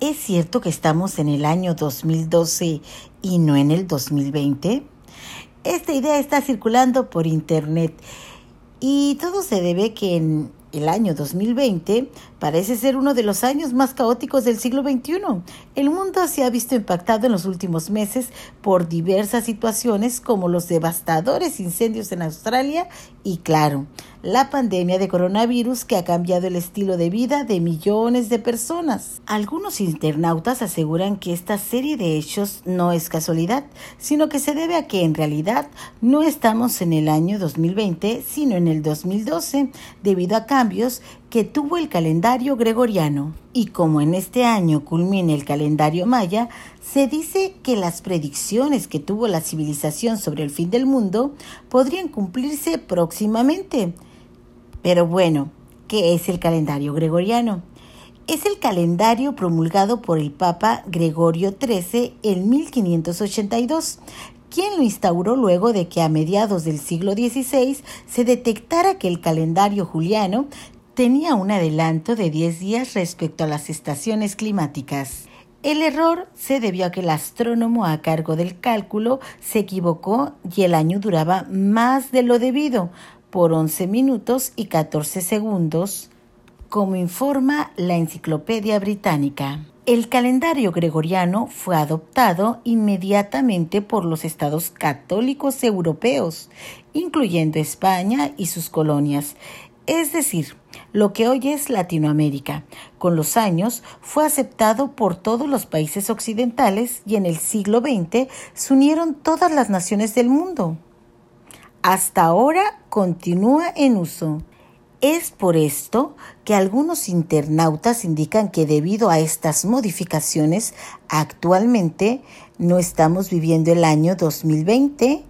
¿Es cierto que estamos en el año 2012 y no en el 2020? Esta idea está circulando por internet y todo se debe que en el año 2020 parece ser uno de los años más caóticos del siglo XXI. El mundo se ha visto impactado en los últimos meses por diversas situaciones como los devastadores incendios en Australia y, claro, la pandemia de coronavirus que ha cambiado el estilo de vida de millones de personas. Algunos internautas aseguran que esta serie de hechos no es casualidad, sino que se debe a que en realidad no estamos en el año 2020, sino en el 2012, debido a cambios que tuvo el calendario gregoriano. Y como en este año culmina el calendario maya, se dice que las predicciones que tuvo la civilización sobre el fin del mundo podrían cumplirse próximamente. Pero bueno, ¿qué es el calendario gregoriano? Es el calendario promulgado por el Papa Gregorio XIII en 1582, quien lo instauró luego de que a mediados del siglo XVI se detectara que el calendario juliano tenía un adelanto de 10 días respecto a las estaciones climáticas. El error se debió a que el astrónomo a cargo del cálculo se equivocó y el año duraba más de lo debido, por 11 minutos y 14 segundos, como informa la Enciclopedia Británica. El calendario gregoriano fue adoptado inmediatamente por los estados católicos europeos, incluyendo España y sus colonias, es decir, lo que hoy es Latinoamérica. Con los años fue aceptado por todos los países occidentales y en el siglo XX se unieron todas las naciones del mundo. Hasta ahora continúa en uso. Es por esto que algunos internautas indican que debido a estas modificaciones, actualmente no estamos viviendo el año 2020,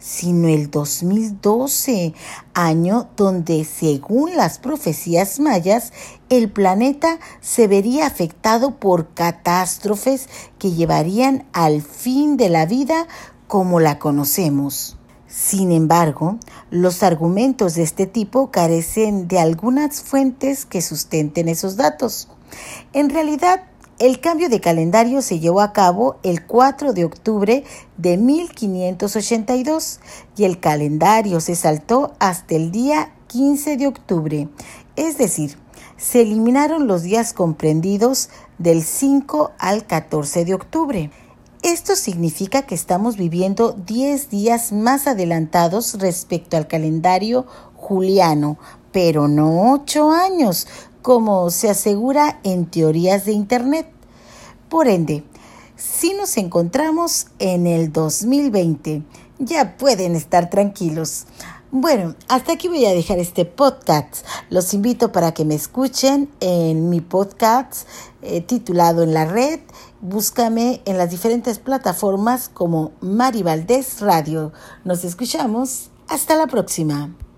sino el 2012, año donde, según las profecías mayas, el planeta se vería afectado por catástrofes que llevarían al fin de la vida como la conocemos. Sin embargo, los argumentos de este tipo carecen de algunas fuentes que sustenten esos datos. En realidad, el cambio de calendario se llevó a cabo el 4 de octubre de 1582 y el calendario se saltó hasta el día 15 de octubre, es decir, se eliminaron los días comprendidos del 5 al 14 de octubre. Esto significa que estamos viviendo 10 días más adelantados respecto al calendario juliano, pero no 8 años, como se asegura en teorías de Internet. Por ende, si nos encontramos en el 2020, ya pueden estar tranquilos. Bueno, hasta aquí voy a dejar este podcast. Los invito para que me escuchen en mi podcast eh, titulado En la red. Búscame en las diferentes plataformas como Mari Valdés Radio. Nos escuchamos. Hasta la próxima.